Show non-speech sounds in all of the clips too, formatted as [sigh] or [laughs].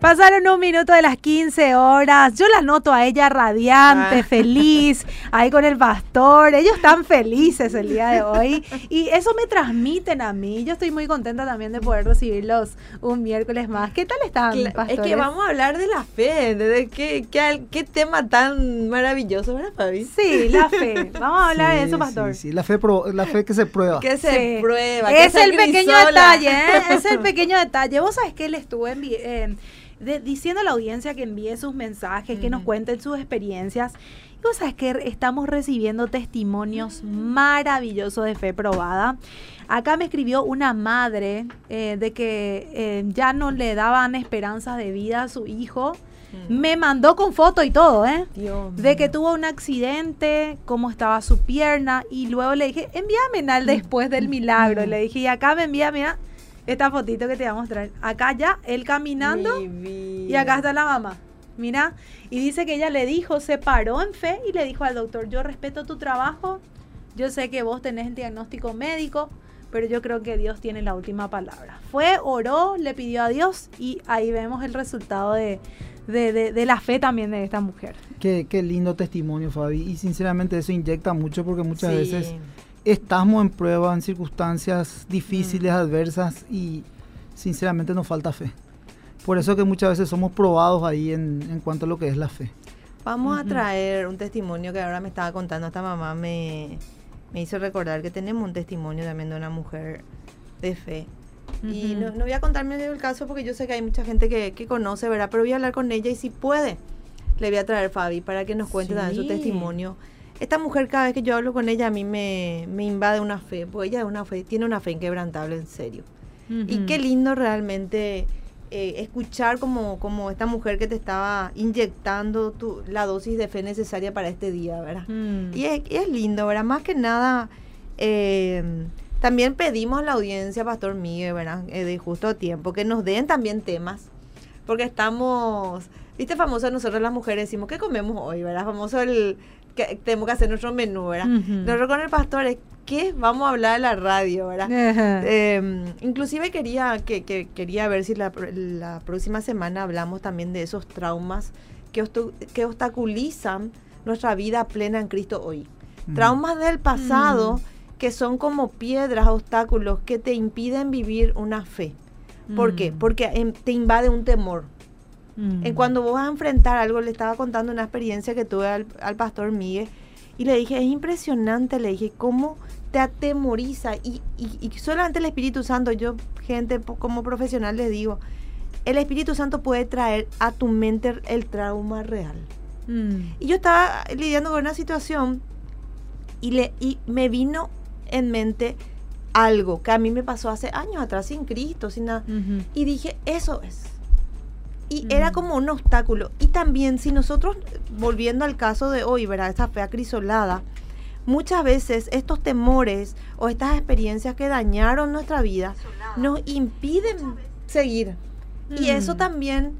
Pasaron un minuto de las 15 horas. Yo la noto a ella radiante, Ah. feliz, ahí con el pastor. Ellos están felices el día de hoy. [laughs] Y eso me transmiten a mí. Yo estoy muy contenta también de poder recibirlos un miércoles más. ¿Qué tal están, Cla- Es pastores? que vamos a hablar de la fe, de qué, qué, qué tema tan maravilloso, ¿verdad, Fabi? Sí, la fe. [laughs] Vamos a hablar de eso, pastor. Sí, sí, la fe, pro- la fe que se prueba. Que se Sí. prueba. Es el pequeño detalle, ¿eh? Es el [laughs] pequeño detalle. Vos sabés que le estuve envi- eh, de- diciendo a la audiencia que envíe sus mensajes, que nos cuenten sus experiencias. Y vos sabés que estamos recibiendo testimonios maravillosos de fe probada. Acá me escribió una madre eh, de que eh, ya no le daban esperanzas de vida a su hijo. Me mandó con foto y todo, ¿eh? Dios de que tuvo un accidente, cómo estaba su pierna, y luego le dije, envíame al después del milagro. Le dije, y acá me envía, mira, esta fotito que te voy a mostrar. Acá ya, él caminando, Mi y acá está la mamá. Mira, y dice que ella le dijo, se paró en fe y le dijo al doctor, yo respeto tu trabajo, yo sé que vos tenés el diagnóstico médico, pero yo creo que Dios tiene la última palabra. Fue, oró, le pidió a Dios y ahí vemos el resultado de, de- de- de la fe también de esta mujer. Qué, qué lindo testimonio, Fabi. Y sinceramente eso inyecta mucho porque muchas Sí. veces estamos en prueba, en circunstancias Mm. difíciles, adversas y sinceramente nos falta fe. Por eso que muchas veces somos probados ahí en, en cuanto a lo que es la fe. Vamos a traer un testimonio que ahora me estaba contando esta mamá, me, me hizo recordar que tenemos un testimonio también de una mujer de fe. Y no, no voy a contarme el caso porque yo sé que hay mucha gente que, que conoce, ¿verdad? Pero voy a hablar con ella y si puede, le voy a traer Fabi para que nos cuente también su Sí. testimonio. Esta mujer, cada vez que yo hablo con ella, a mí me, me invade una fe, porque ella es una fe, tiene una fe inquebrantable, en serio. Y qué lindo realmente eh, escuchar como, como esta mujer que te estaba inyectando tu, la dosis de fe necesaria para este día, ¿verdad? Mm. Y es, y es lindo, ¿verdad? Más que nada, eh, también pedimos a la audiencia, Pastor Miguel, ¿verdad? Eh, de justo tiempo, que nos den también temas, porque estamos, viste, famoso nosotros las mujeres decimos, ¿qué comemos hoy, verdad? Famoso el que tenemos que hacer nuestro menú, ¿verdad? Ujú. Nosotros con el pastor es, ¿qué vamos a hablar de la radio, verdad? Ajá. Eh, inclusive quería que, que- quería ver si la, la próxima semana hablamos también de esos traumas que, que obstaculizan nuestra vida plena en Cristo hoy. Mm. Traumas del pasado Mm. que son como piedras, obstáculos que te impiden vivir una fe. ¿Por qué? Mm. Porque em, te invade un temor. Mm. En cuando vos vas a enfrentar algo, le estaba contando una experiencia que tuve al, al pastor Miguel y le dije, es impresionante, le dije, cómo te atemoriza y, y- y solamente el Espíritu Santo, yo gente como profesional les digo, el Espíritu Santo puede traer a tu mente el trauma real. Mm. Y yo estaba lidiando con una situación y, le, y me vino en mente algo que a mí me pasó hace años atrás sin Cristo, sin nada. Y dije, eso es. Y era como un obstáculo. Y también si nosotros, volviendo al caso de hoy, ¿verdad? Esa fe acrisolada, muchas veces estos temores o estas experiencias que dañaron nuestra vida nos impiden seguir. Y eso Mm. también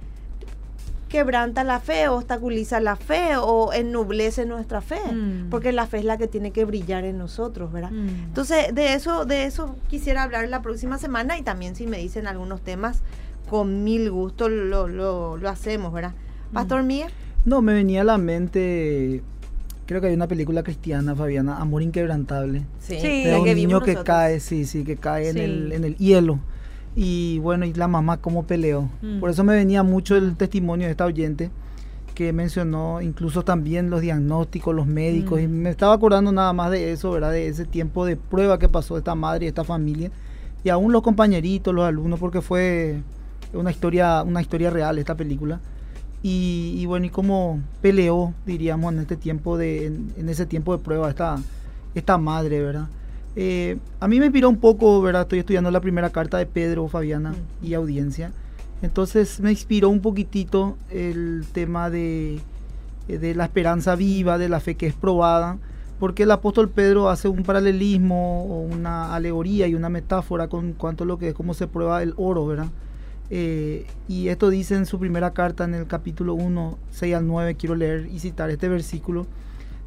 quebranta la fe, obstaculiza la fe o ennublece nuestra fe. Mm. Porque la fe es la que tiene que brillar en nosotros, ¿verdad? Mm. Entonces, de eso, de eso quisiera hablar la próxima semana y también si me dicen algunos temas, con mil gusto lo, lo, lo hacemos, ¿verdad? Pastor Miguel. No, me venía a la mente, creo que hay una película cristiana, Fabiana, Amor Inquebrantable. Sí, Sí. de un que niño que nosotros. cae, sí, sí, que cae en, el, en el hielo. Y bueno, y la mamá cómo peleó. Mm. Por eso me venía mucho el testimonio de esta oyente que mencionó incluso también los diagnósticos, los médicos. Mm. Y me estaba acordando nada más de eso, ¿verdad? De ese tiempo de prueba que pasó esta madre y esta familia. Y aún los compañeritos, los alumnos, porque fue una historia, una historia real esta película. Y, y bueno, y cómo peleó, diríamos, en este tiempo de, en, en ese tiempo de prueba esta, esta madre, ¿verdad? Eh, a mí me inspiró un poco, ¿verdad? Estoy estudiando la primera carta de Pedro, Fabiana Mm. y audiencia. Entonces me inspiró un poquitito el tema de, de la esperanza viva, de la fe que es probada, porque el apóstol Pedro hace un paralelismo o una alegoría y una metáfora con cuanto a lo que es cómo se prueba el oro, ¿verdad? Eh, y esto dice en su primera carta en el capítulo 1, 6 al 9, quiero leer y citar este versículo,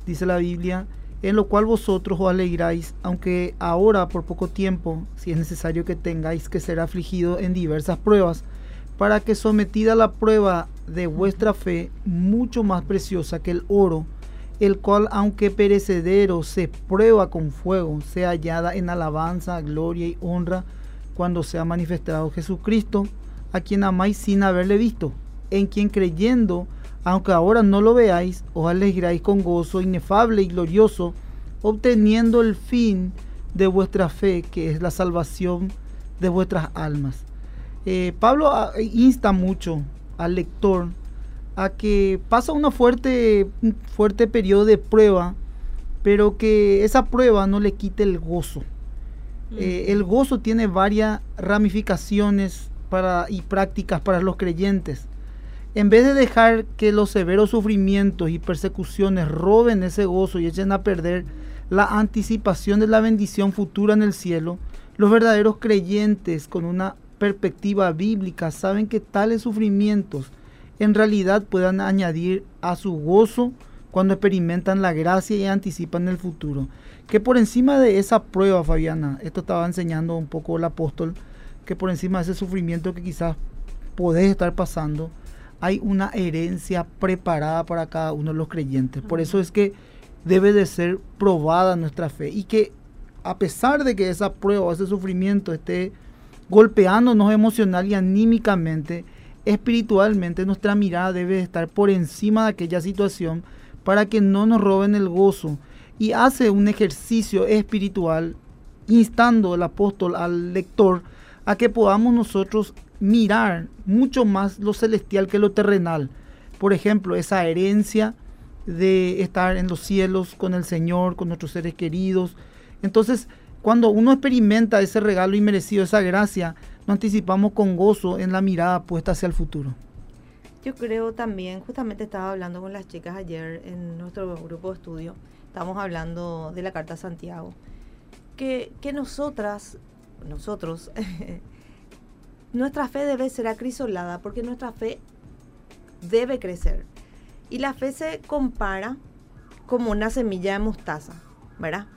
dice la Biblia, en lo cual vosotros os alegráis, aunque ahora por poco tiempo, si es necesario que tengáis que ser afligido en diversas pruebas, para que sometida a la prueba de vuestra fe, mucho más preciosa que el oro, el cual aunque perecedero se prueba con fuego, sea hallada en alabanza, gloria y honra cuando sea manifestado Jesucristo, a quien amáis sin haberle visto, en quien creyendo, aunque ahora no lo veáis, os alegráis con gozo inefable y glorioso, obteniendo el fin de vuestra fe, que es la salvación de vuestras almas. Eh, Pablo ah, insta mucho al lector a que pasa una fuerte, un fuerte periodo de prueba, pero que esa prueba no le quite el gozo. Mm. Eh, el gozo tiene varias ramificaciones y prácticas para los creyentes. En vez de dejar que los severos sufrimientos y persecuciones roben ese gozo y echen a perder la anticipación de la bendición futura en el cielo, los verdaderos creyentes con una perspectiva bíblica saben que tales sufrimientos en realidad puedan añadir a su gozo cuando experimentan la gracia y anticipan el futuro. Que por encima de esa prueba, Fabiana, esto estaba enseñando un poco el apóstol, que por encima de ese sufrimiento que quizás podés estar pasando, hay una herencia preparada para cada uno de los creyentes. Por eso es que debe de ser probada nuestra fe y que a pesar de que esa prueba, ese sufrimiento esté golpeándonos emocional y anímicamente, espiritualmente, nuestra mirada debe estar por encima de aquella situación para que no nos roben el gozo. Y hace un ejercicio espiritual instando el apóstol al lector a que podamos nosotros mirar mucho más lo celestial que lo terrenal. Por ejemplo, esa herencia de estar en los cielos con el Señor, con nuestros seres queridos. Entonces, cuando uno experimenta ese regalo inmerecido, esa gracia, nos anticipamos con gozo en la mirada puesta hacia el futuro. Yo creo también, justamente estaba hablando con las chicas ayer en nuestro grupo de estudio, estábamos hablando de la Carta a Santiago, que, que nosotras, nosotros, [laughs] nuestra fe debe ser acrisolada porque nuestra fe debe crecer. Y la fe se compara como una semilla de mostaza, ¿verdad?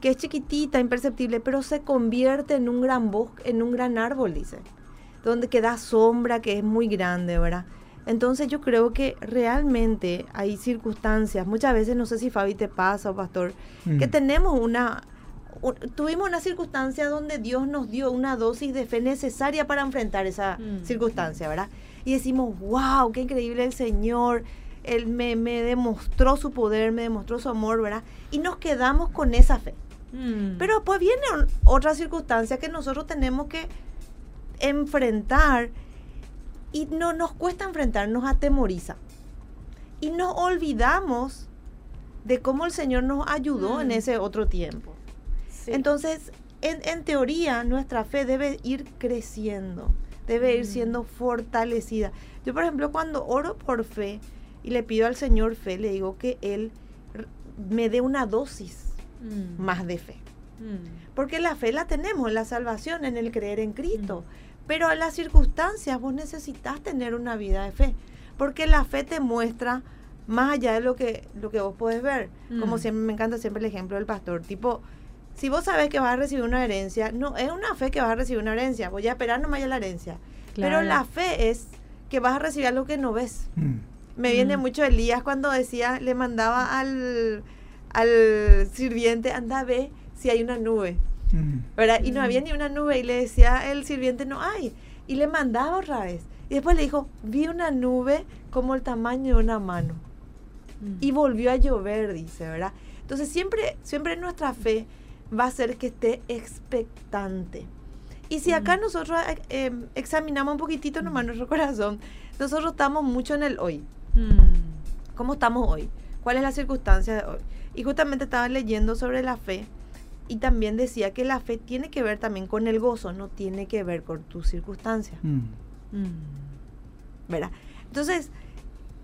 Que es chiquitita, imperceptible, pero se convierte en un gran bosque, en un gran árbol, dice. Donde queda sombra, que es muy grande, ¿verdad? Entonces yo creo que realmente hay circunstancias, muchas veces, no sé si Fabi te pasa o pastor, que mm. tenemos una, tuvimos una circunstancia donde Dios nos dio una dosis de fe necesaria para enfrentar esa mm. circunstancia, ¿verdad? Y decimos, wow, qué increíble el Señor, Él me, demostró su poder, me demostró su amor, ¿verdad? Y nos quedamos con esa fe. Mm. Pero pues viene otra circunstancia que nosotros tenemos que enfrentar y no nos cuesta enfrentar, nos atemoriza. Y nos olvidamos de cómo el Señor nos ayudó en mm. ese otro tiempo. Entonces, en, teoría, nuestra fe debe ir creciendo, debe ir mm. siendo fortalecida. Yo, por ejemplo, cuando oro por fe y le pido al Señor fe, le digo que Él me dé una dosis mm. más de fe. Mm. Porque la fe la tenemos en la salvación, en el creer en Cristo. Pero en las circunstancias vos necesitas tener una vida de fe. Porque la fe te muestra más allá de lo que, lo que vos podés ver. Como siempre, me encanta siempre el ejemplo del pastor. Tipo, si vos sabes que vas a recibir una herencia, no es una fe que vas a recibir una herencia, voy a esperar nomás ya la herencia. Pero la fe es que vas a recibir algo que no ves. Mm. Me viene mm. mucho Elías cuando decía, le mandaba al, al sirviente, anda, ve si hay una nube. Mm. ¿verdad? Y no había ni una nube y le decía el sirviente, no hay. Y le mandaba otra vez. Y después le dijo, vi una nube como el tamaño de una mano. Y volvió a llover, dice, ¿verdad? Entonces siempre, siempre nuestra fe va a ser que esté expectante. Y si acá nosotros eh, em, examinamos un poquitito nomás nuestro [laughs] corazón, nosotros estamos mucho en el hoy. Mm. ¿Cómo estamos hoy? ¿Cuál es la circunstancia de hoy? Y justamente estaba leyendo sobre la fe y también decía que la fe tiene que ver también con el gozo, no tiene que ver con tu circunstancia. Mm. Mm. ¿Verdad? Entonces,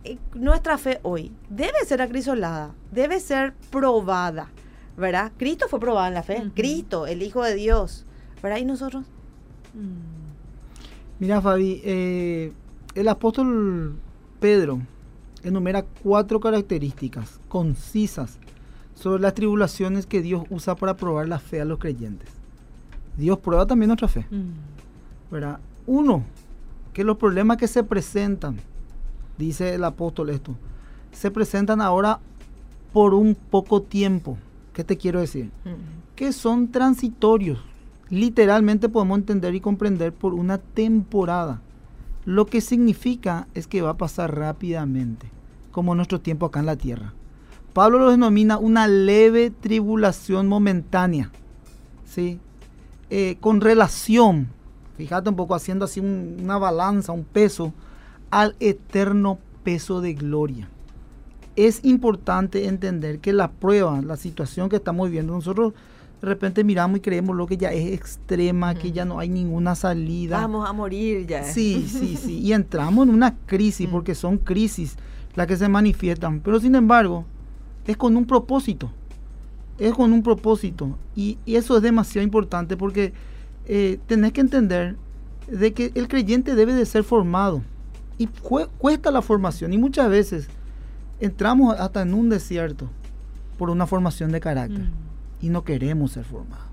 eh, nuestra fe hoy debe ser acrisolada, debe ser probada ¿verdad? Cristo fue probado en la fe. Cristo, el Hijo de Dios, ¿verdad? ¿Y nosotros? Mm. Mira, Fabi, eh, el apóstol Pedro enumera cuatro características concisas sobre las tribulaciones que Dios usa para probar la fe a los creyentes. Dios prueba también nuestra fe. Mm. ¿verdad? Uno, que los problemas que se presentan, dice el apóstol esto, se presentan ahora por un poco tiempo. ¿Qué te quiero decir? Que son transitorios. Literalmente podemos entender y comprender por una temporada. Lo que significa es que va a pasar rápidamente, como nuestro tiempo acá en la tierra. Pablo lo denomina una leve tribulación momentánea, ¿sí? Eh, con relación, fíjate un poco haciendo así un- una balanza, un peso, al eterno peso de gloria. Es importante entender que la prueba, la situación que estamos viviendo, nosotros de repente miramos y creemos lo que ya es extrema, que ya no hay ninguna salida. Vamos a morir ya. Sí, sí, sí. [laughs] Y entramos en una crisis, Mm. porque son crisis las que se manifiestan. Pero sin embargo, es con un propósito. Es con un propósito. Y, y eso es demasiado importante porque eh, tenés que entender de que el creyente debe de ser formado. Y cue- cuesta la formación. Y muchas veces entramos hasta en un desierto por una formación de carácter. Mm. Y no queremos ser formados.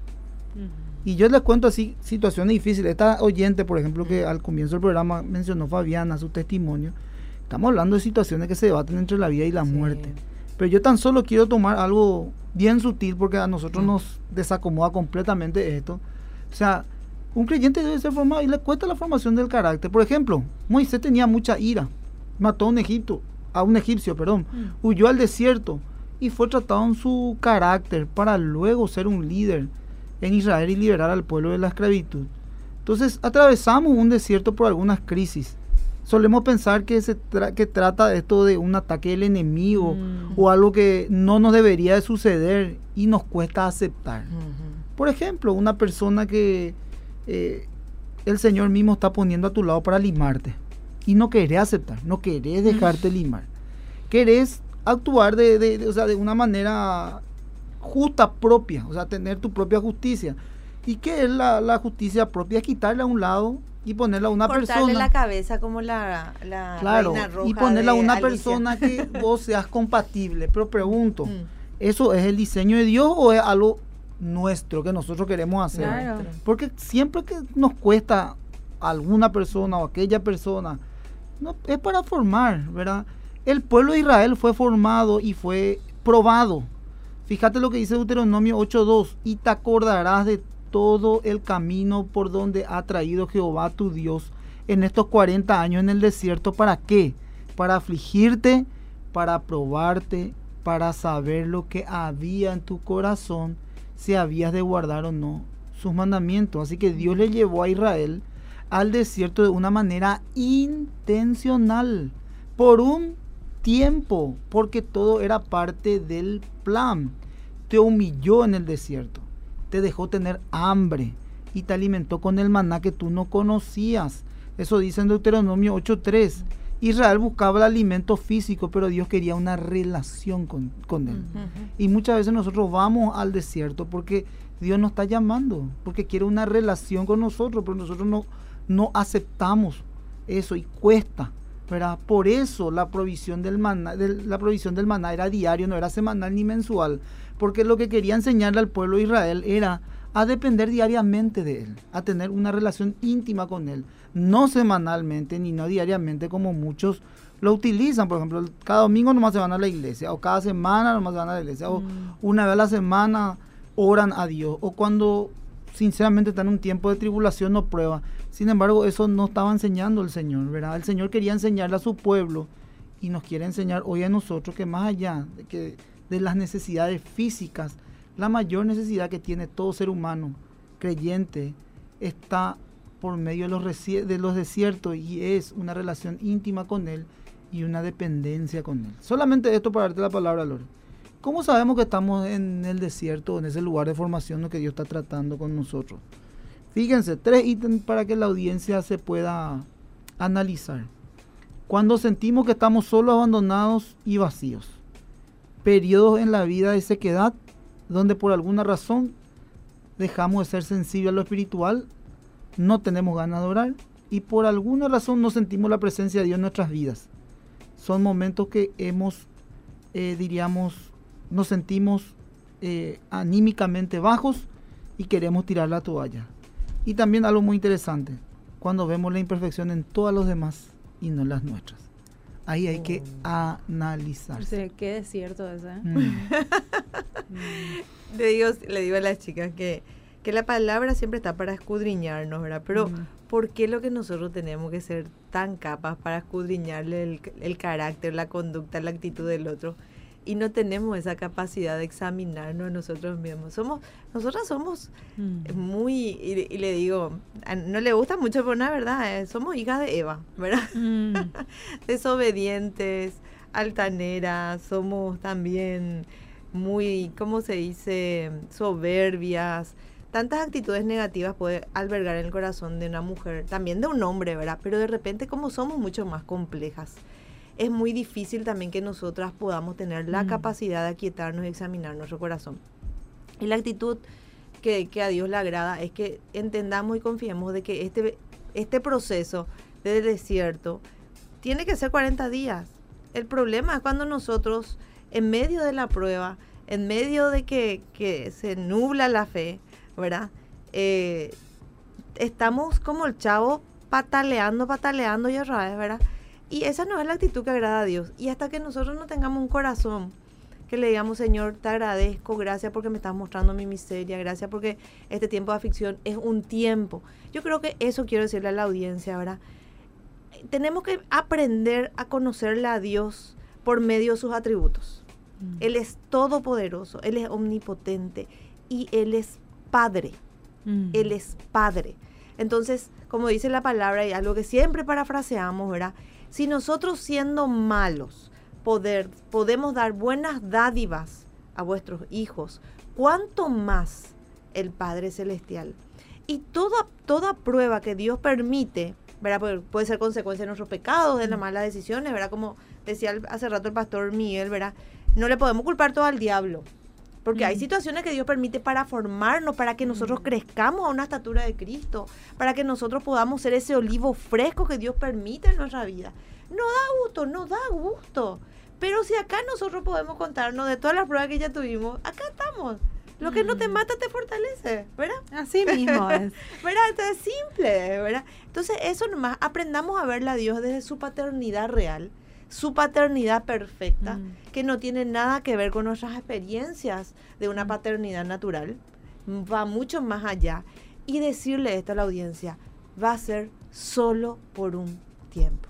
Y yo les cuento así situaciones difíciles. Esta oyente, por ejemplo, que al comienzo del programa mencionó Fabiana su testimonio. Estamos hablando de situaciones que se debaten entre la vida y la Sí. muerte. Pero yo tan solo quiero tomar algo bien sutil porque a nosotros Mm. nos desacomoda completamente esto. O sea, un creyente debe ser formado y le cuesta la formación del carácter. Por ejemplo, Moisés tenía mucha ira. Mató a un Egipto, a un egipcio, perdón. Mm. Huyó al desierto y fue tratado en su carácter para luego ser un líder en Israel y liberar al pueblo de la esclavitud. Entonces atravesamos un desierto por algunas crisis. Solemos pensar que se tra- que trata esto de un ataque del enemigo Mm. o algo que no nos debería de suceder y nos cuesta aceptar. Por ejemplo, una persona que eh, el Señor mismo está poniendo a tu lado para limarte y no querés aceptar, no querés dejarte limar. Querés actuar de, de- de- o sea, de una manera justa propia, o sea, tener tu propia justicia. ¿Y qué es la, la justicia propia? Es quitarle a un lado y ponerla a una Cortarle persona. la cabeza como la, la Claro, reina roja y ponerla a una Alicia. persona que [laughs] vos seas compatible. Pero pregunto, Mm. ¿eso es el diseño de Dios o es algo nuestro que nosotros queremos hacer? Claro. Porque siempre que nos cuesta a alguna persona o aquella persona, es para formar, ¿verdad? El pueblo de Israel fue formado y fue probado. Fíjate lo que dice Deuteronomio 8.2, y te acordarás de todo el camino por donde ha traído Jehová tu Dios en estos 40 años en el desierto. ¿Para qué? Para afligirte, para probarte, para saber lo que había en tu corazón, si habías de guardar o no sus mandamientos. Así que Dios le llevó a Israel al desierto de una manera intencional, por un tiempo, porque todo era parte del plan. Te humilló en el desierto, te dejó tener hambre y te alimentó con el maná que tú no conocías. Eso dice en Deuteronomio 8.3. Israel buscaba el alimento físico, pero Dios quería una relación con, con él. Y muchas veces nosotros vamos al desierto porque Dios nos está llamando, porque quiere una relación con nosotros, pero nosotros no, no aceptamos eso y cuesta. ¿verdad? Por eso la provisión del maná, la provisión del maná era diario, no era semanal ni mensual, porque lo que quería enseñarle al pueblo de Israel era a depender diariamente de él, a tener una relación íntima con él, no semanalmente ni no diariamente como muchos lo utilizan, por ejemplo, cada domingo nomás se van a la iglesia, o cada semana nomás se van a la iglesia, o Mm. una vez a la semana oran a Dios, o cuando sinceramente están en un tiempo de tribulación o prueba. Sin embargo, eso no estaba enseñando el Señor, ¿verdad? El Señor quería enseñarle a su pueblo y nos quiere enseñar hoy a nosotros que más allá de, que, de las necesidades físicas, la mayor necesidad que tiene todo ser humano creyente está por medio de los, de desiertos y es una relación íntima con Él y una dependencia con Él. Solamente esto para darte la palabra, Lore. ¿Cómo sabemos que estamos en el desierto, en ese lugar de formación que Dios está tratando con nosotros? Fíjense, tres ítems para que la audiencia se pueda analizar. Cuando sentimos que estamos solos, abandonados y vacíos. Periodos en la vida de sequedad, donde por alguna razón dejamos de ser sensibles a lo espiritual, no tenemos ganas de orar y por alguna razón no sentimos la presencia de Dios en nuestras vidas. Son momentos que hemos, eh, diríamos, nos sentimos eh, anímicamente bajos y queremos tirar la toalla. Y también algo muy interesante, cuando vemos la imperfección en todos los demás y no en las nuestras. Ahí hay que Oh. analizarse. Sí, qué desierto ese. ¿eh? Mm. [laughs] Le digo, le digo a las chicas que, que la palabra siempre está para escudriñarnos, ¿verdad? Pero. ¿por qué lo que nosotros tenemos que ser tan capas para escudriñarle el, el carácter, la conducta, la actitud del otro? Y no tenemos esa capacidad de examinarnos nosotros mismos. Somos, nosotras somos Mm. muy, y, y le digo, no le gusta mucho, pero una verdad, eh, somos hijas de Eva, ¿verdad? Mm. [laughs] desobedientes, altaneras, somos también muy, ¿cómo se dice?, soberbias. Tantas actitudes negativas puede albergar en el corazón de una mujer, también de un hombre, ¿verdad? Pero de repente como somos mucho más complejas, es muy difícil también que nosotras podamos tener la Mm. capacidad de aquietarnos y examinar nuestro corazón. Y la actitud que, que a Dios le agrada es que entendamos y confiemos de que este, este proceso de desierto tiene que ser 40 días. El problema es cuando nosotros, en medio de la prueba, en medio de que, que se nubla la fe, ¿verdad? Eh, estamos como el chavo pataleando, pataleando y otra vez, ¿verdad? Y esa no es la actitud que agrada a Dios. Y hasta que nosotros no tengamos un corazón que le digamos, Señor, te agradezco, gracias porque me estás mostrando mi miseria, gracias porque este tiempo de aflicción es un tiempo. Yo creo que eso quiero decirle a la audiencia, ¿verdad? Tenemos que aprender a conocerle a Dios por medio de sus atributos. Mm. Él es todopoderoso, Él es omnipotente y Él es Padre. Mm. Él es Padre. Entonces, como dice la palabra, y algo que siempre parafraseamos, ¿verdad? Si nosotros siendo malos poder, podemos dar buenas dádivas a vuestros hijos, ¿cuánto más el Padre Celestial? Y toda, toda prueba que Dios permite, ¿verdad? Puede, puede ser consecuencia de nuestros pecados, de las malas decisiones, ¿verdad? Como decía hace rato el pastor Miguel, ¿verdad? No le podemos culpar todo al diablo. Porque hay Mm. situaciones que Dios permite para formarnos, para que nosotros crezcamos a una estatura de Cristo, para que nosotros podamos ser ese olivo fresco que Dios permite en nuestra vida. No da gusto, no da gusto. Pero si acá nosotros podemos contarnos de todas las pruebas que ya tuvimos, acá estamos. Lo que no te Mm. mata te fortalece, ¿verdad? Así mismo [laughs] es. ¿Verdad? Esto es simple, ¿verdad? Entonces, eso nomás, aprendamos a verle a Dios desde su paternidad real, su paternidad perfecta, Mm. que no tiene nada que ver con nuestras experiencias de una Mm. paternidad natural, va mucho más allá. Y decirle esto a la audiencia, va a ser solo por un tiempo.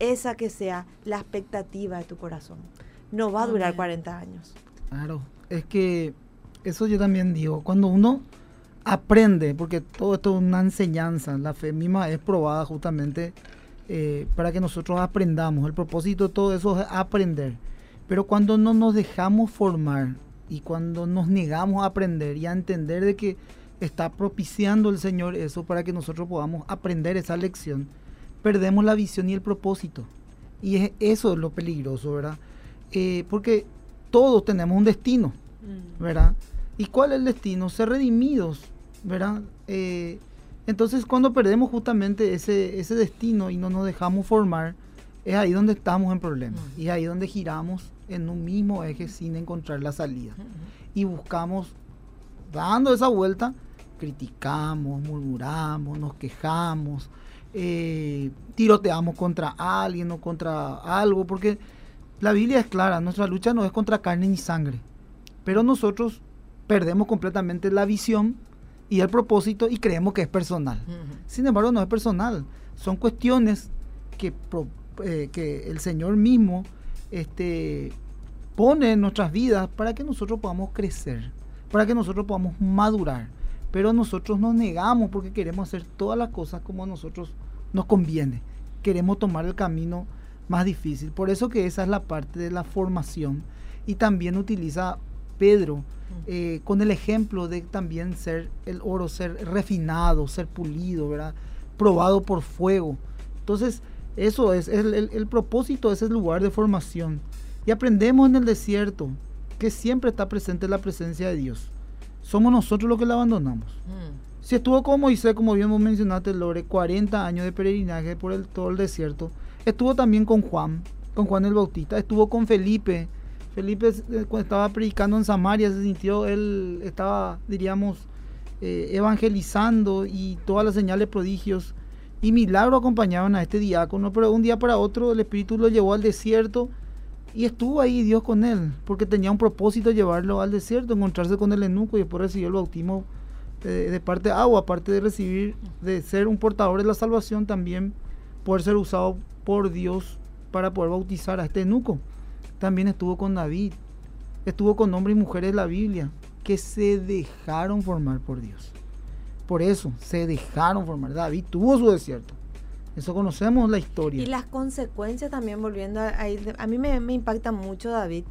Esa que sea la expectativa de tu corazón. No va a durar Amén. 40 años. Claro, es que eso yo también digo, cuando uno aprende, porque todo esto es una enseñanza, la fe misma es probada justamente eh, para que nosotros aprendamos, el propósito de todo eso es aprender, pero cuando no nos dejamos formar y cuando nos negamos a aprender y a entender de que está propiciando el Señor eso para que nosotros podamos aprender esa lección, perdemos la visión y el propósito. Y es, eso es lo peligroso, ¿verdad? Eh, porque todos tenemos un destino, Mm. ¿verdad? ¿Y cuál es el destino? Ser redimidos, ¿verdad? Eh, entonces cuando perdemos justamente ese, ese destino y no nos dejamos formar, es ahí donde estamos en problemas. Y es ahí donde giramos en un mismo eje sin encontrar la salida. Y buscamos, dando esa vuelta, criticamos, murmuramos, nos quejamos, eh, tiroteamos contra alguien o contra algo, porque la Biblia es clara, nuestra lucha no es contra carne ni sangre, pero nosotros perdemos completamente la visión y el propósito y creemos que es personal. Sin embargo, no es personal, son cuestiones que, pro- eh, que el Señor mismo este, pone en nuestras vidas para que nosotros podamos crecer, para que nosotros podamos madurar. Pero nosotros nos negamos porque queremos hacer todas las cosas como a nosotros nos conviene. Queremos tomar el camino más difícil. Por eso que esa es la parte de la formación. Y también utiliza Pedro eh, con el ejemplo de también ser el oro, ser refinado, ser pulido, ¿verdad? Probado por fuego. Entonces, eso es, el, el- el propósito ese lugar de formación. Y aprendemos en el desierto que siempre está presente la presencia de Dios. Somos nosotros los que la abandonamos. Mm. Si estuvo con Moisés, como bien vos mencionaste, Lore, 40 años de peregrinaje por el, todo el desierto. Estuvo también con Juan, con Juan el Bautista. Estuvo con Felipe. Felipe eh, cuando estaba predicando en Samaria se sintió, él estaba, diríamos, eh, evangelizando y todas las señales, prodigios y milagros acompañaban a este diácono. Pero un día para otro el Espíritu lo llevó al desierto y estuvo ahí Dios con él, porque tenía un propósito llevarlo al desierto, encontrarse con el eunuco y después recibió el bautismo de, de parte de agua, aparte de recibir, de ser un portador de la salvación, también poder ser usado por Dios para poder bautizar a este eunuco. También estuvo con David, estuvo con hombres y mujeres de la Biblia que se dejaron formar por Dios. Por eso, se dejaron formar. David tuvo su desierto. Eso conocemos la historia. Y las consecuencias también, volviendo a, a mí me, impacta mucho David,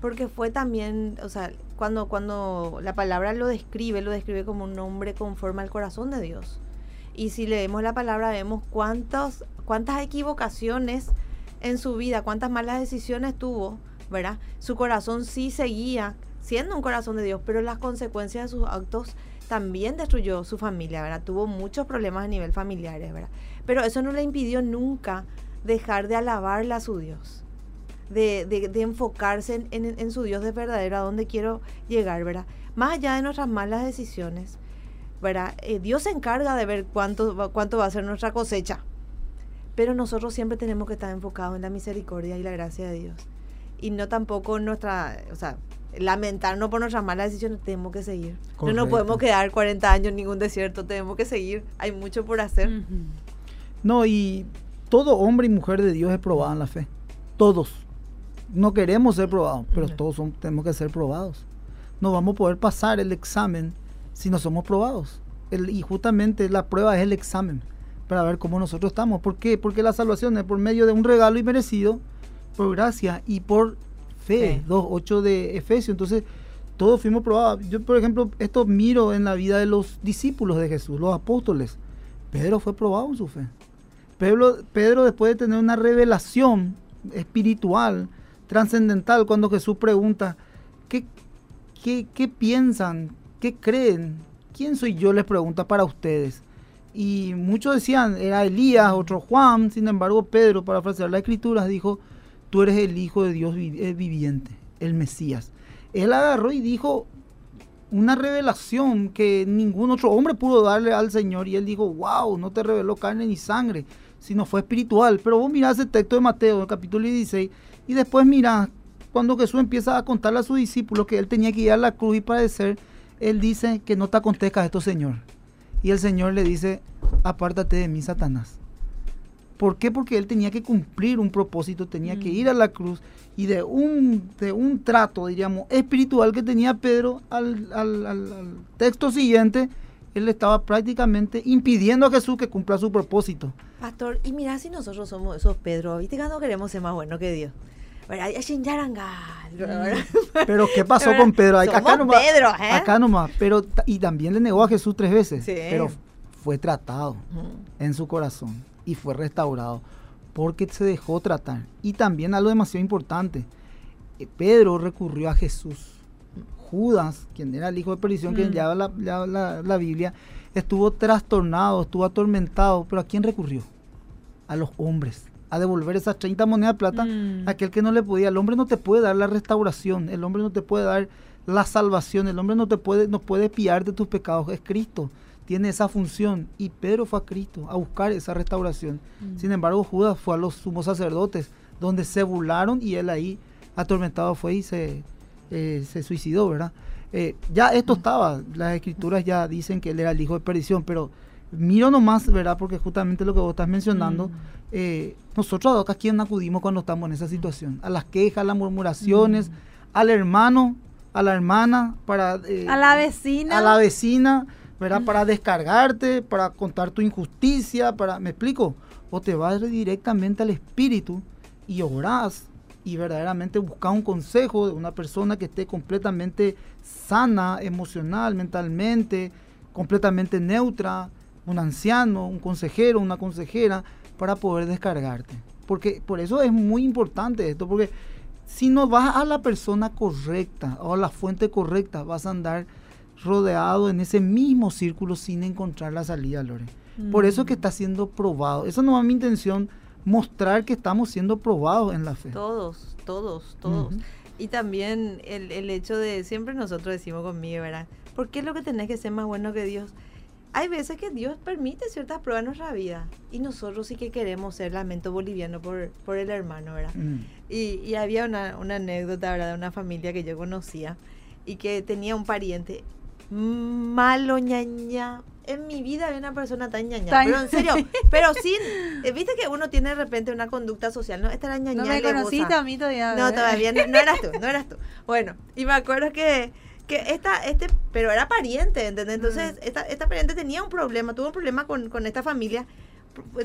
porque fue también, o sea, cuando, cuando la palabra lo describe, lo describe como un hombre conforme al corazón de Dios. Y si leemos la palabra, vemos cuántas, cuántas equivocaciones en su vida, cuántas malas decisiones tuvo, ¿verdad? Su corazón sí seguía siendo un corazón de Dios, pero las consecuencias de sus actos también destruyó su familia, ¿verdad? Tuvo muchos problemas a nivel familiar, ¿verdad? Pero eso no le impidió nunca dejar de alabarle a su Dios, de, de, de enfocarse en, su Dios de verdadero, a donde quiero llegar, ¿verdad? Más allá de nuestras malas decisiones, ¿verdad? Eh, Dios se encarga de ver cuánto, cuánto va a ser nuestra cosecha, pero nosotros siempre tenemos que estar enfocados en la misericordia y la gracia de Dios. Y no tampoco nuestra, o sea, lamentarnos por nuestras malas decisiones, tenemos que seguir. Correcto. No nos podemos quedar 40 años en ningún desierto, tenemos que seguir, hay mucho por hacer. Uh -huh. No, y todo hombre y mujer de Dios es probado en la fe. Todos. No queremos ser probados, pero uh -huh. todos son, tenemos que ser probados. No vamos a poder pasar el examen si no somos probados. El, y justamente la prueba es el examen para ver cómo nosotros estamos. ¿Por qué? Porque la salvación es por medio de un regalo inmerecido, por gracia y por fe. Sí. 2.8 de Efesios. Entonces, todos fuimos probados. Yo, por ejemplo, esto miro en la vida de los discípulos de Jesús, los apóstoles. Pedro fue probado en su fe. Pedro, Pedro después de tener una revelación espiritual, trascendental, cuando Jesús pregunta, ¿qué, qué, qué piensan? ¿Qué creen? ¿Quién soy yo? Les pregunta para ustedes. Y muchos decían, era Elías, otro Juan. Sin embargo, Pedro, para frasear las escrituras, dijo, tú eres el Hijo de Dios viviente, el Mesías. Él agarró y dijo una revelación que ningún otro hombre pudo darle al Señor. Y él dijo, wow, no te reveló carne ni sangre, sino fue espiritual. Pero vos mirás el texto de Mateo, el capítulo 16, y después mirás cuando Jesús empieza a contarle a sus discípulos que él tenía que ir a la cruz y padecer, él dice que no te acontezca esto, Señor. Y el Señor le dice, apártate de mí, Satanás. ¿Por qué? Porque él tenía que cumplir un propósito, tenía mm. que ir a la cruz y de un, de un trato, diríamos, espiritual que tenía Pedro al, al, al, al texto siguiente, él estaba prácticamente impidiendo a Jesús que cumpla su propósito. Pastor, y mira si nosotros somos esos Pedro, ¿viste que no queremos ser más buenos que Dios? [laughs] Pero ¿qué pasó con Pedro? Acá nomás, Pedro, ¿eh? acá nomás, pero y también le negó a Jesús tres veces, sí. pero fue tratado mm. en su corazón y fue restaurado porque se dejó tratar. Y también algo demasiado importante, eh, Pedro recurrió a Jesús. Judas, quien era el hijo de perdición, mm. quien llevaba la, la, la, la Biblia, estuvo trastornado, estuvo atormentado, pero ¿a quién recurrió? A los hombres a devolver esas 30 monedas de plata mm. a aquel que no le podía. El hombre no te puede dar la restauración, el hombre no te puede dar la salvación, el hombre no te puede, no puede piar de tus pecados, es Cristo. Tiene esa función y Pedro fue a Cristo a buscar esa restauración. Mm. Sin embargo, Judas fue a los sumos sacerdotes, donde se burlaron y él ahí atormentado fue y se, eh, se suicidó, ¿verdad? Eh, ya esto mm. estaba, las escrituras ya dicen que él era el hijo de perdición, pero miro nomás, ¿verdad? Porque justamente lo que vos estás mencionando, mm. eh, nosotros a quién acudimos cuando estamos en esa situación, a las quejas, a las murmuraciones, mm. al hermano, a la hermana, para... Eh, a la vecina. A la vecina, ¿verdad? Mm. Para descargarte, para contar tu injusticia, para... ¿Me explico? O te vas directamente al espíritu y orás y verdaderamente buscar un consejo de una persona que esté completamente sana, emocional, mentalmente, completamente neutra, un anciano, un consejero, una consejera, para poder descargarte. Porque por eso es muy importante esto, porque si no vas a la persona correcta o a la fuente correcta, vas a andar rodeado en ese mismo círculo sin encontrar la salida, Lore. Por eso que Mm. está siendo probado. Esa no es mi intención, mostrar que estamos siendo probados en la fe. Todos, todos, todos. Y también el, el hecho de, siempre nosotros decimos conmigo, ¿verdad? ¿Por qué es lo que tenés que ser más bueno que Dios? Hay veces que Dios permite ciertas pruebas en nuestra vida y nosotros sí que queremos ser lamento boliviano por, por el hermano, ¿verdad? Mm. Y, y había una, una anécdota, ¿verdad? De una familia que yo conocía y que tenía un pariente malo ñaña. En mi vida había una persona tan ñaña. Tan- Pero en serio, [laughs] pero sin... eh, Viste que uno tiene de repente una conducta social, ¿no? Esta era ñaña No me conociste a mí todavía. No, bebé. todavía no, no eras tú, no eras tú. [laughs] Bueno, y me acuerdo que, que esta, este, pero era pariente, ¿entendés? Entonces, esta, esta pariente tenía un problema, tuvo un problema con, con esta familia,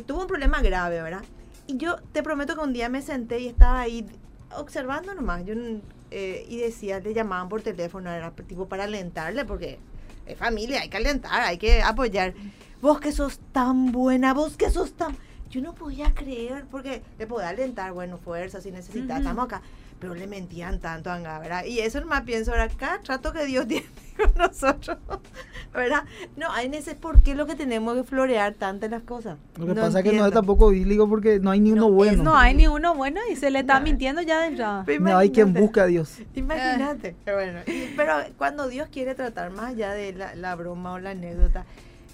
tuvo un problema grave, ¿verdad? Y yo te prometo que un día me senté y estaba ahí observando nomás, yo, eh, y decía, le llamaban por teléfono, era tipo para alentarle, porque es familia, hay que alentar, hay que apoyar. Vos que sos tan buena, vos que sos tan... Yo no podía creer, porque le podía alentar, bueno, fuerza, si necesitas, Ujú. estamos acá. Pero le mentían tanto a Anga, ¿verdad? Y eso nomás pienso, ahora acá trato que Dios [laughs] tiene con nosotros, ¿verdad? No, hay ese por qué lo que tenemos que florear tantas las cosas. Lo que No pasa es que no es tampoco bíblico porque no hay ni uno No, es- bueno. No hay ni uno bueno y se le está No. mintiendo ya de entrada. No hay quien busque a Dios. Imagínate. Pero bueno, pero cuando Dios quiere tratar más allá de la, la broma o la anécdota,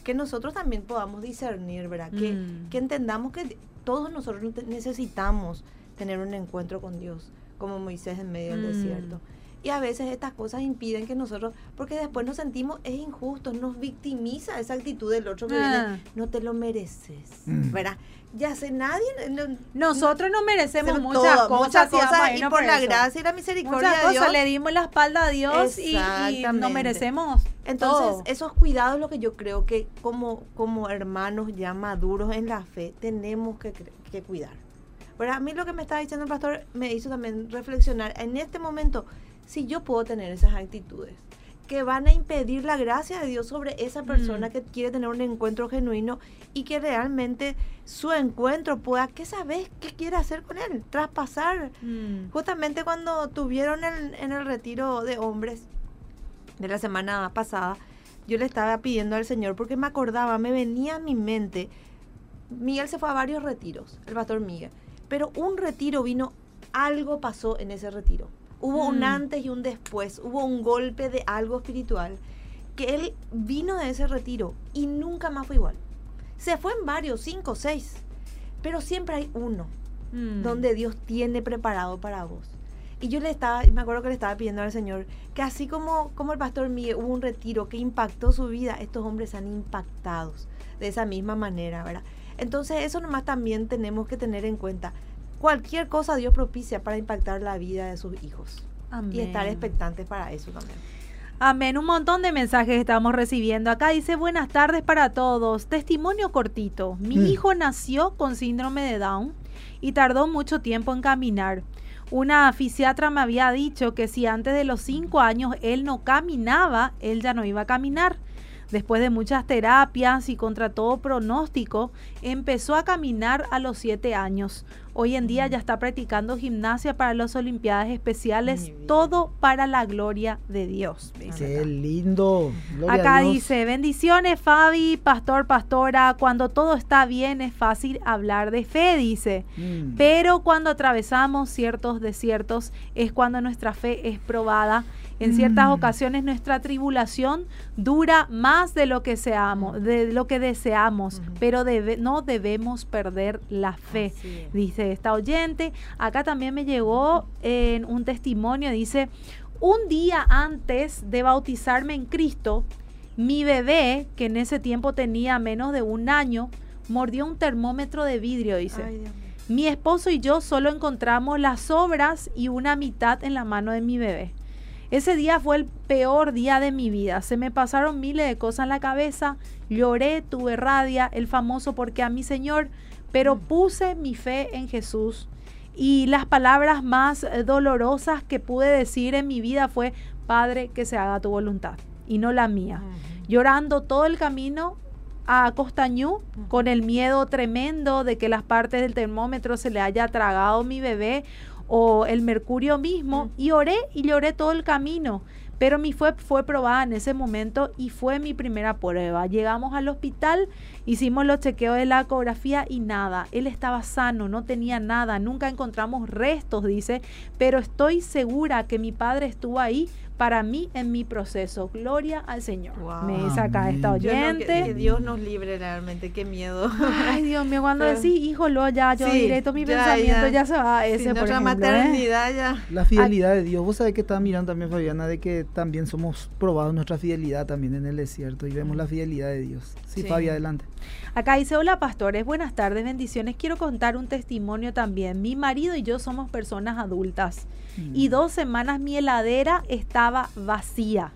que nosotros también podamos discernir, ¿verdad? Que, Mm. que entendamos que todos nosotros necesitamos tener un encuentro con Dios, como Moisés en medio del Mm. desierto. Y a veces estas cosas impiden que nosotros, porque después nos sentimos, es injusto, nos victimiza esa actitud del otro que Ah. viene, no te lo mereces, Mm. ¿verdad? Ya sé, nadie... no- Nosotros no merecemos muchas todo, cosas, muchas cosas, y por la eso. gracia y la misericordia Muchas de Dios. cosas le dimos la espalda a Dios y, y no merecemos. Entonces, todo. esos cuidados lo que yo creo que como, como hermanos ya maduros en la fe tenemos que, cre- que cuidar. Pero a mí lo que me estaba diciendo el pastor me hizo también reflexionar en este momento si yo puedo tener esas actitudes que van a impedir la gracia de Dios sobre esa persona Mm. que quiere tener un encuentro genuino y que realmente su encuentro pueda, ¿qué sabes? ¿Qué quiere hacer con él? Traspasar Mm. Justamente cuando tuvieron el, en el retiro de hombres de la semana pasada, yo le estaba pidiendo al Señor porque me acordaba, me venía a mi mente. Miguel se fue a varios retiros, el pastor Miguel, pero un retiro vino, algo pasó en ese retiro. Hubo un Mm. antes y un después, hubo un golpe de algo espiritual, que él vino de ese retiro y nunca más fue igual. Se fue en varios, cinco, seis, pero siempre hay uno Mm. donde Dios tiene preparado para vos. Y yo le estaba, me acuerdo que le estaba pidiendo al Señor que así como, como el pastor Miguel hubo un retiro que impactó su vida, estos hombres han impactados de esa misma manera, ¿verdad? Entonces eso nomás también tenemos que tener en cuenta. Cualquier cosa Dios propicia para impactar la vida de sus hijos. Y estar Amén. expectantes para eso también. Amén. Un montón de mensajes estamos recibiendo. Acá dice buenas tardes para todos. Testimonio cortito. Mi Mm. hijo nació con síndrome de Down y tardó mucho tiempo en caminar. Una fisiatra me había dicho que si antes de los cinco años él no caminaba, él ya no iba a caminar. Después de muchas terapias y contra todo pronóstico, empezó a caminar a los siete años. Hoy en día ya está practicando gimnasia para las Olimpiadas Especiales, todo para la gloria de Dios. Qué acá. lindo. Gloria Acá dice, bendiciones Fabi, pastor, pastora, cuando todo está bien es fácil hablar de fe, dice. Mm. Pero cuando atravesamos ciertos desiertos es cuando nuestra fe es probada. En ciertas Mm. ocasiones nuestra tribulación dura más de lo que seamos, de lo que deseamos, pero debe- no debemos perder la fe. Es. Dice esta oyente. Acá también me llegó en un testimonio, dice, un día antes de bautizarme en Cristo, mi bebé, que en ese tiempo tenía menos de un año, mordió un termómetro de vidrio, dice. Ay, Dios mío. Mi esposo y yo solo encontramos las sobras y una mitad en la mano de mi bebé. Ese día fue el peor día de mi vida. Se me pasaron miles de cosas en la cabeza. Lloré, tuve rabia, el famoso porque a mi Señor, pero puse mi fe en Jesús. Y las palabras más dolorosas que pude decir en mi vida fue, Padre, que se haga tu voluntad y no la mía llorando todo el camino a Costañú con el miedo tremendo de que las partes del termómetro se le haya tragado mi bebé o el mercurio mismo, y oré y lloré todo el camino. Pero mi fue fue probada en ese momento y fue mi primera prueba. Llegamos al hospital, hicimos los chequeos de la ecografía y nada. Él estaba sano, no tenía nada, nunca encontramos restos, dice, pero estoy segura que mi padre estuvo ahí para mí en mi proceso. Gloria al Señor. Wow. Me dice acá esta no, oyente. que, que Dios nos libre realmente, qué miedo. Ay, Dios mío, cuando Pero- decís, híjolo, ya, yo Sí, directo mi ya, pensamiento ya. ya, se va a ese, Sí, por ejemplo, ¿eh? maternidad ya. La fidelidad de Dios. Vos sabés que estaba mirando también, Fabiana, de que también somos probados nuestra fidelidad también en el desierto y vemos la fidelidad de Dios. Sí, Sí. Fabi, adelante. Acá dice, hola pastores, buenas tardes, bendiciones. Quiero contar un testimonio también. Mi marido y yo somos personas adultas y dos semanas mi heladera estaba vacía.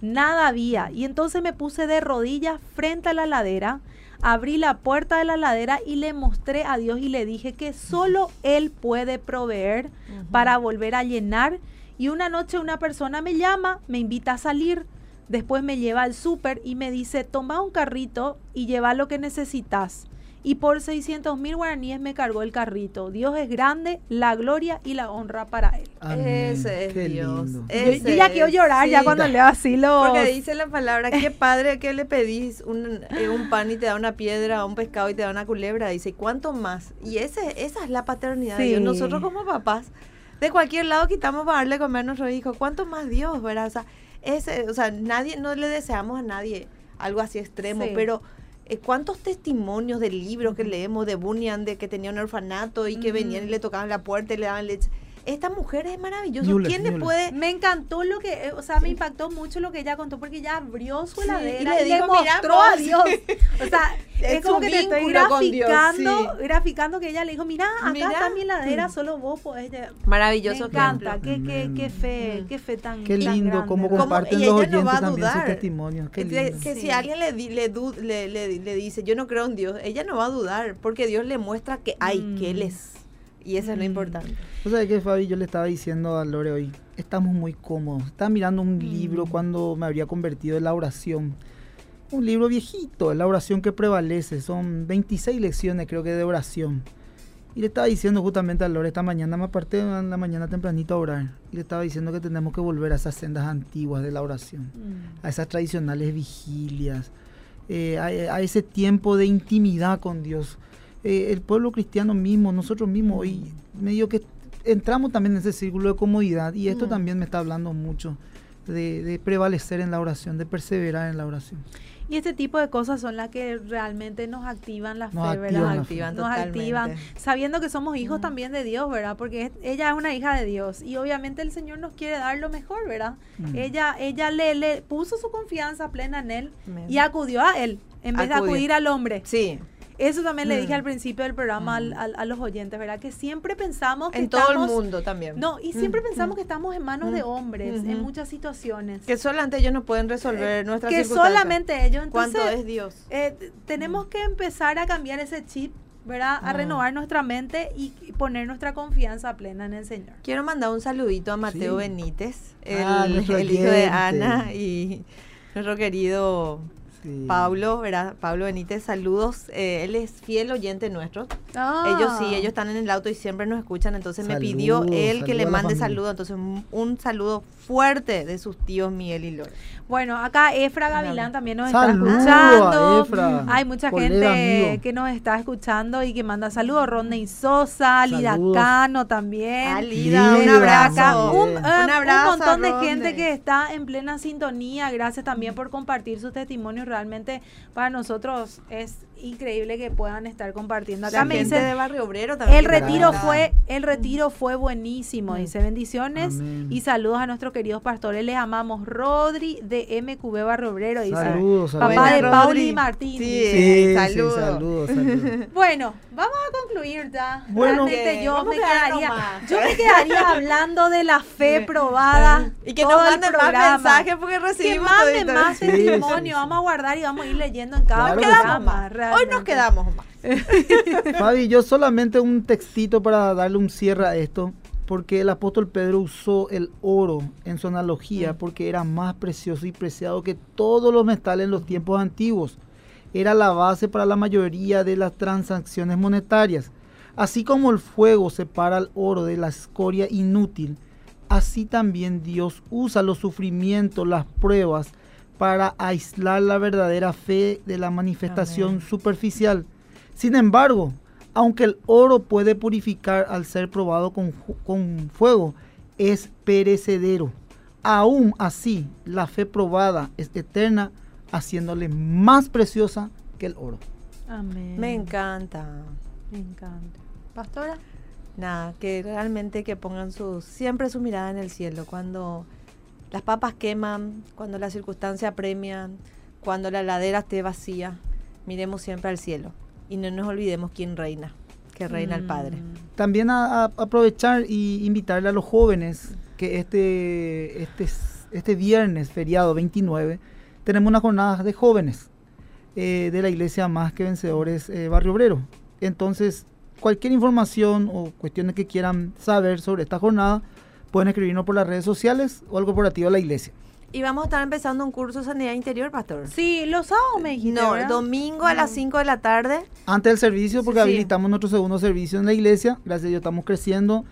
Nada había. Y entonces me puse de rodillas frente a la heladera, abrí la puerta de la heladera y le mostré a Dios y le dije que solo Él puede proveer para volver a llenar. Y una noche una persona me llama, me invita a salir. Después me lleva al súper y me dice, toma un carrito y lleva lo que necesitas. Y por 600 mil guaraníes me cargó el carrito. Dios es grande, la gloria y la honra para Él. Amén. Ese es Qué Dios. Yo, Ese yo ya quiero llorar ya cuando leo así los... Porque dice la palabra, qué [laughs] padre que le pedís un, eh, un pan y te da una piedra, un pescado y te da una culebra. Dice, ¿y cuánto más? Y ese, esa es la paternidad de Dios. Nosotros como papás, de cualquier lado quitamos para darle comer a nuestro hijo. ¿Cuánto más Dios, verdad? O sea, ese, o sea, nadie, no le deseamos a nadie algo así extremo, Sí. pero ¿cuántos testimonios de libros que leemos de Bunyan, de que tenía un orfanato y que venían y le tocaban la puerta y le daban leche? Esta mujer es maravillosa. ¿Quién le puede...? Me encantó lo que, eh, o sea, me impactó mucho lo que ella contó porque ella abrió su heladera y y le le, dijo, "Mira, mostró vos". a Dios. O sea, [laughs] Es es como que te estoy vínculo con Dios, graficando, sí. graficando que ella le dijo, mira, acá Mira. está mi heladera, solo vos podés. lle-". Me Maravilloso encanta, ejemplo. qué, qué, qué fe, Mm. qué fe tan Qué tan lindo grande, cómo comparten y los ella no oyentes va a también sus dudar. testimonios. Qué Que, lindo. que Sí. si alguien le, di- le, du- le, le- le dice, yo no creo en Dios, ella no va a dudar, porque Dios le muestra que hay, Mm. que Él es. Y eso es lo Mm. importante. ¿Vos sabés que Fabi? Yo le estaba diciendo a Lore hoy, estamos muy cómodos. Estaba mirando un libro cuando me habría convertido en la oración. Un libro viejito, es la oración que prevalece. Son 26 lecciones creo que de oración. Y le estaba diciendo justamente a Lore esta mañana, me aparté en la mañana tempranito a orar. Y le estaba diciendo que tenemos que volver a esas sendas antiguas de la oración. Mm. a esas tradicionales vigilias, eh, a, a ese tiempo de intimidad con Dios. Eh, el pueblo cristiano mismo, nosotros mismos, y medio que entramos también en ese círculo de comodidad, y esto Mm. también me está hablando mucho de, de prevalecer en la oración, de perseverar en la oración. Y este tipo de cosas son las que realmente nos activan la fe, Nos ¿verdad? activan Nos activan nos activan, sabiendo que somos hijos Mm. también de Dios, ¿verdad? Porque es- ella es una hija de Dios y obviamente el Señor nos quiere dar lo mejor, ¿verdad? Mm. Ella ella le, le puso su confianza plena en Él y acudió a Él en vez de acudir al hombre. Sí, Eso también le dije Mm. al principio del programa al- Mm. al- a los oyentes, ¿verdad? Que siempre pensamos que en todo el estamos- mundo también. No, y siempre Mm, pensamos mm. que estamos en manos de Mm. hombres en Ujú. muchas situaciones. Que solamente ellos no pueden resolver nuestras que circunstancias. solamente ellos. Entonces, ¿Cuánto es Dios? eh, tenemos que empezar a cambiar ese chip, ¿verdad? A Mm. renovar nuestra mente y, poner nuestra confianza plena en el Señor. Quiero mandar un saludito a Mateo Sí. Benítez, el, Ah, el hijo de. Ana y nuestro querido Sí. Pablo, ¿verdad? Pablo Benítez, saludos. Eh, él es fiel oyente nuestro. Ah. Ellos sí, ellos están en el auto y siempre nos escuchan. Entonces me pidió Saludos, él que saludos le mande saludos. Entonces un, un saludo fuerte de sus tíos Miguel y Lore. Bueno, acá Efra. Gavilán también nos Saludos está escuchando. Efra, Hay mucha gente amigo. que nos está escuchando y que manda saludos. Rodney Sosa, Lida Saludos. Cano también. Ah, Lida, un Lida, abrazo. Acá, un, eh, Un abrazo un montón de gente que está en plena sintonía. Gracias también por compartir sus testimonios. Realmente para nosotros es increíble que puedan estar compartiendo. Acá La me gente dicen, de Barrio Obrero también. el que retiro fue, el retiro fue buenísimo, Mm. dice bendiciones Amén. y saludos a nuestros queridos pastores. Les amamos. Rodri de MQB Barrio Obrero, dice. Saludos, Papá saludos. de Pauli Martín. Sí. dice. Sí, sí, Saludos. saludos, saludos. [laughs] Bueno, vamos a concluir ya. Bueno. Realmente Que yo me quedaría, nomás. yo me quedaría hablando de la fe probada. Y que todo nos manden más mensajes porque Que recibimos manden todito. más testimonio, sí, sí. vamos a guardar y vamos a ir leyendo en cada Claro que programa. Más. Hoy realmente. nos quedamos más. [laughs] Fabi, yo solamente un textito para darle un cierre a esto, porque el apóstol Pedro usó el oro en su analogía, porque era más precioso y preciado que todos los metales en los tiempos antiguos. Era la base para la mayoría de las transacciones monetarias. Así como el fuego separa el oro de la escoria inútil, así también Dios usa los sufrimientos, las pruebas, para aislar la verdadera fe de la manifestación Amén. superficial. Sin embargo, aunque el oro puede purificar al ser probado con, con fuego, es perecedero. Aún así, la fe probada es eterna, haciéndole más preciosa que el oro. Amén. Me encanta. Me encanta. Pastora. Nada, que realmente que pongan su, siempre su mirada en el cielo. Cuando las papas queman, cuando la circunstancia apremia, cuando la ladera esté vacía, miremos siempre al cielo. Y no nos olvidemos quién reina, que reina el Padre. Mm. También a, a- aprovechar y invitarle a los jóvenes que este, este, este viernes, feriado 29, tenemos una jornada de jóvenes eh, de la iglesia Más que Vencedores eh, Barrio Obrero. Entonces, cualquier información o cuestiones que quieran saber sobre esta jornada, pueden escribirnos por las redes sociales o al corporativo de la iglesia. Y vamos a estar empezando un curso de sanidad interior, pastor. Sí, los sábados me dijiste. No, ¿verdad? domingo a las Mm. 5 de la tarde. Antes del servicio, porque Sí. habilitamos nuestro segundo servicio en la iglesia. Gracias a Dios estamos creciendo.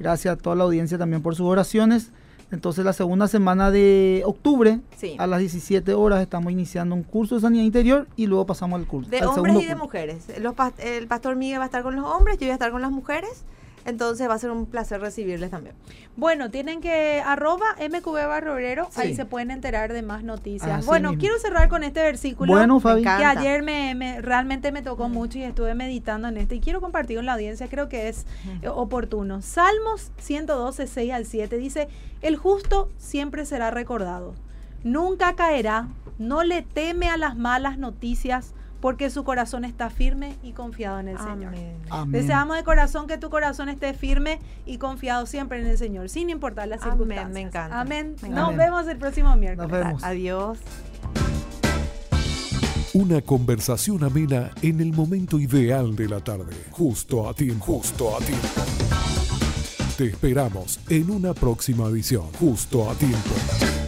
Gracias a toda la audiencia también por sus oraciones. Entonces, la segunda semana de octubre, Sí. a las 17 horas, estamos iniciando un curso de sanidad interior y luego pasamos al curso. De al hombres y de curso. mujeres. Los el pastor Miguel va a estar con los hombres, yo voy a estar con las mujeres. Entonces va a ser un placer recibirles también. Bueno, tienen que arroba MQB Barrio Obrero, ahí se pueden enterar de más noticias. Así bueno, mismo. quiero cerrar con este versículo. Bueno, Fabi. que ayer me, me- realmente me tocó mucho y estuve meditando en este y quiero compartir con la audiencia, creo que es eh, oportuno. Salmos 112, 6 al 7 dice, el justo siempre será recordado, nunca caerá, no le teme a las malas noticias porque su corazón está firme y confiado en el Señor. Amén. Deseamos de corazón que tu corazón esté firme y confiado siempre en el Señor, sin importar las Amén, circunstancias. me encanta. Amén. Me Nos encanta. vemos el próximo miércoles. Nos vemos. Adiós. Una conversación amena en el momento ideal de la tarde, justo a tiempo, justo a tiempo. Te esperamos en una próxima edición, justo a tiempo.